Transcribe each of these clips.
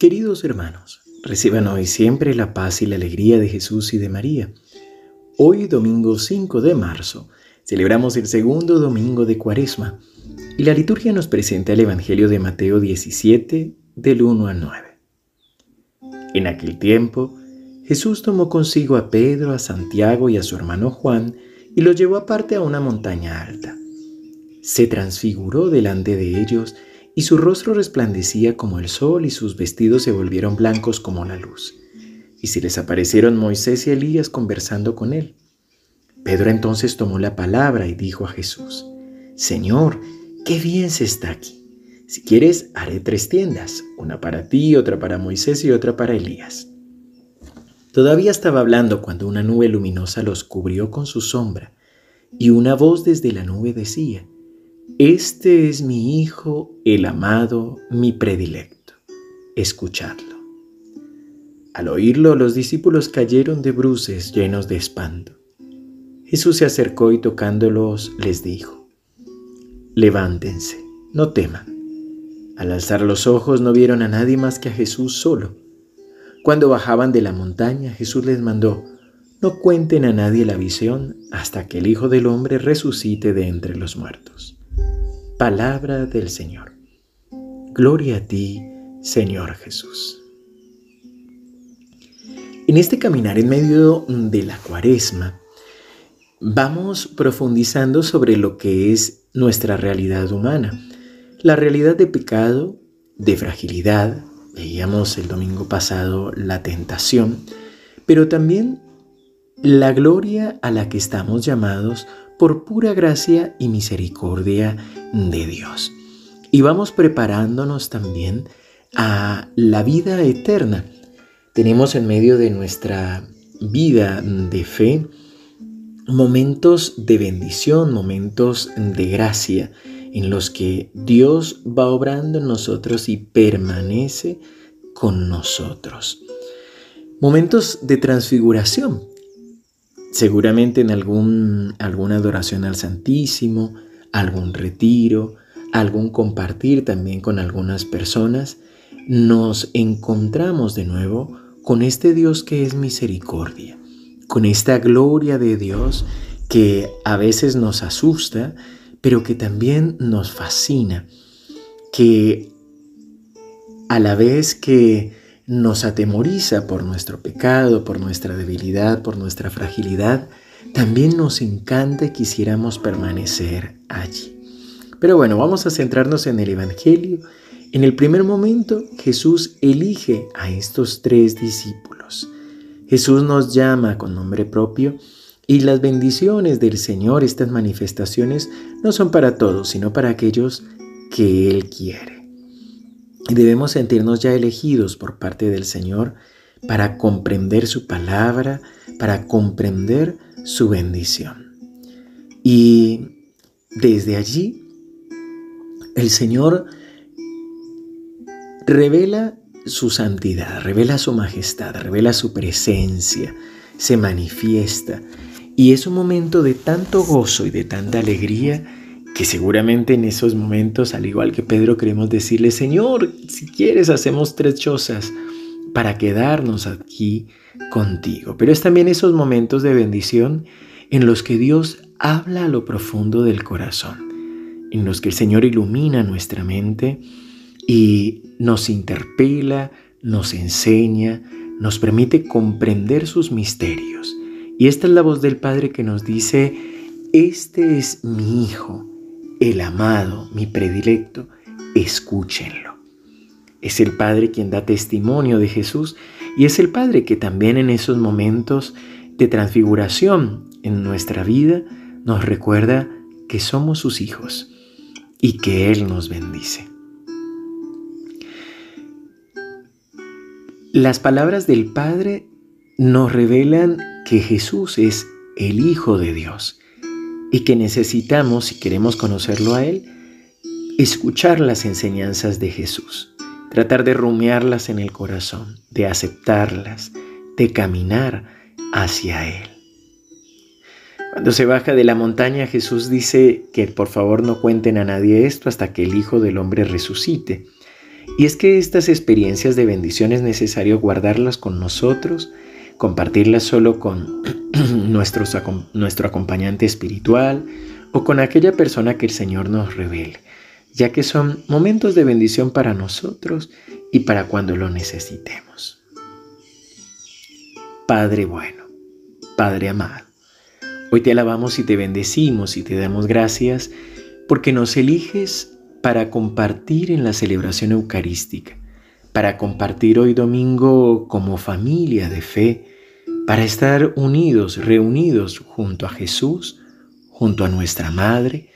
Queridos hermanos, reciban hoy siempre la paz y la alegría de Jesús y de María. Hoy, domingo 5 de marzo, celebramos el segundo domingo de Cuaresma y la liturgia nos presenta el Evangelio de Mateo 17, del 1 al 9. En aquel tiempo, Jesús tomó consigo a Pedro, a Santiago y a su hermano Juan y los llevó aparte a una montaña alta. Se transfiguró delante de ellos y su rostro resplandecía como el sol y sus vestidos se volvieron blancos como la luz. Y se les aparecieron Moisés y Elías conversando con él. Pedro entonces tomó la palabra y dijo a Jesús, Señor, qué bien se está aquí. Si quieres, haré tres tiendas, una para ti, otra para Moisés y otra para Elías. Todavía estaba hablando cuando una nube luminosa los cubrió con su sombra, y una voz desde la nube decía, este es mi Hijo, el amado, mi predilecto. Escuchadlo. Al oírlo, los discípulos cayeron de bruces llenos de espanto. Jesús se acercó y tocándolos les dijo, Levántense, no teman. Al alzar los ojos no vieron a nadie más que a Jesús solo. Cuando bajaban de la montaña, Jesús les mandó, no cuenten a nadie la visión hasta que el Hijo del Hombre resucite de entre los muertos. Palabra del Señor. Gloria a ti, Señor Jesús. En este caminar en medio de la cuaresma, vamos profundizando sobre lo que es nuestra realidad humana. La realidad de pecado, de fragilidad, veíamos el domingo pasado la tentación, pero también la gloria a la que estamos llamados por pura gracia y misericordia de Dios. Y vamos preparándonos también a la vida eterna. Tenemos en medio de nuestra vida de fe momentos de bendición, momentos de gracia en los que Dios va obrando en nosotros y permanece con nosotros. Momentos de transfiguración, seguramente en algún, alguna adoración al Santísimo, algún retiro, algún compartir también con algunas personas, nos encontramos de nuevo con este Dios que es misericordia, con esta gloria de Dios que a veces nos asusta, pero que también nos fascina, que a la vez que nos atemoriza por nuestro pecado, por nuestra debilidad, por nuestra fragilidad, también nos encanta y quisiéramos permanecer allí. Pero bueno, vamos a centrarnos en el Evangelio. En el primer momento, Jesús elige a estos tres discípulos. Jesús nos llama con nombre propio y las bendiciones del Señor, estas manifestaciones, no son para todos, sino para aquellos que Él quiere. Y debemos sentirnos ya elegidos por parte del Señor para comprender su palabra, para comprender su bendición. Y desde allí, el Señor revela su santidad, revela su majestad, revela su presencia, se manifiesta. Y es un momento de tanto gozo y de tanta alegría que seguramente en esos momentos, al igual que Pedro, queremos decirle, Señor, si quieres hacemos tres chozas para quedarnos aquí contigo. Pero es también esos momentos de bendición en los que Dios habla a lo profundo del corazón, en los que el Señor ilumina nuestra mente y nos interpela, nos enseña, nos permite comprender sus misterios. Y esta es la voz del Padre que nos dice, este es mi Hijo el amado, mi predilecto, escúchenlo. Es el Padre quien da testimonio de Jesús y es el Padre que también en esos momentos de transfiguración en nuestra vida nos recuerda que somos sus hijos y que Él nos bendice. Las palabras del Padre nos revelan que Jesús es el Hijo de Dios y que necesitamos, si queremos conocerlo a Él, escuchar las enseñanzas de Jesús, tratar de rumiarlas en el corazón, de aceptarlas, de caminar hacia Él. Cuando se baja de la montaña, Jesús dice que por favor no cuenten a nadie esto hasta que el Hijo del Hombre resucite. Y es que estas experiencias de bendición es necesario guardarlas con nosotros, compartirlas solo con nuestro, nuestro acompañante espiritual o con aquella persona que el Señor nos revele, ya que son momentos de bendición para nosotros y para cuando lo necesitemos. Padre bueno, Padre amado, hoy te alabamos y te bendecimos y te damos gracias porque nos eliges para compartir en la celebración eucarística, para compartir hoy domingo como familia de fe, para estar unidos, reunidos junto a Jesús, junto a nuestra Madre,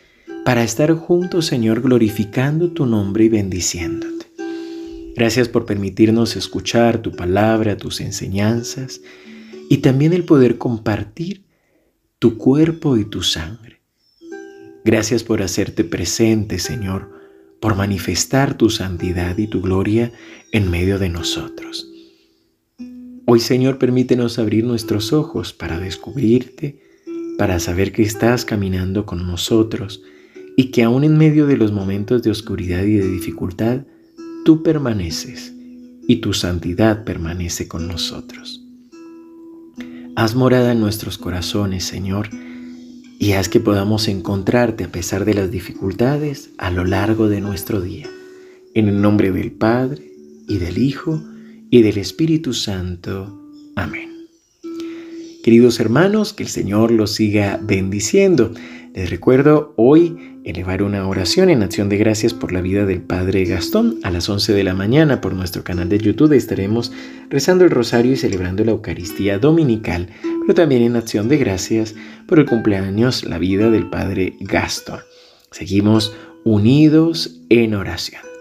para estar juntos, Señor, glorificando tu nombre y bendiciéndote. Gracias por permitirnos escuchar tu palabra, tus enseñanzas y también el poder compartir tu cuerpo y tu sangre. Gracias por hacerte presente, Señor, por manifestar tu santidad y tu gloria en medio de nosotros. Hoy, Señor, permítenos abrir nuestros ojos para descubrirte, para saber que estás caminando con nosotros y que aún en medio de los momentos de oscuridad y de dificultad, tú permaneces y tu santidad permanece con nosotros. Haz morada en nuestros corazones, Señor, y haz que podamos encontrarte a pesar de las dificultades a lo largo de nuestro día. En el nombre del Padre, y del Hijo, y del Espíritu Santo. Amén. Queridos hermanos, que el Señor los siga bendiciendo. Les recuerdo hoy elevar una oración en acción de gracias por la vida del Padre Gastón. A las 11 de la mañana por nuestro canal de YouTube estaremos rezando el rosario y celebrando la Eucaristía Dominical, pero también en acción de gracias por el cumpleaños, la vida del Padre Gastón. Seguimos unidos en oración.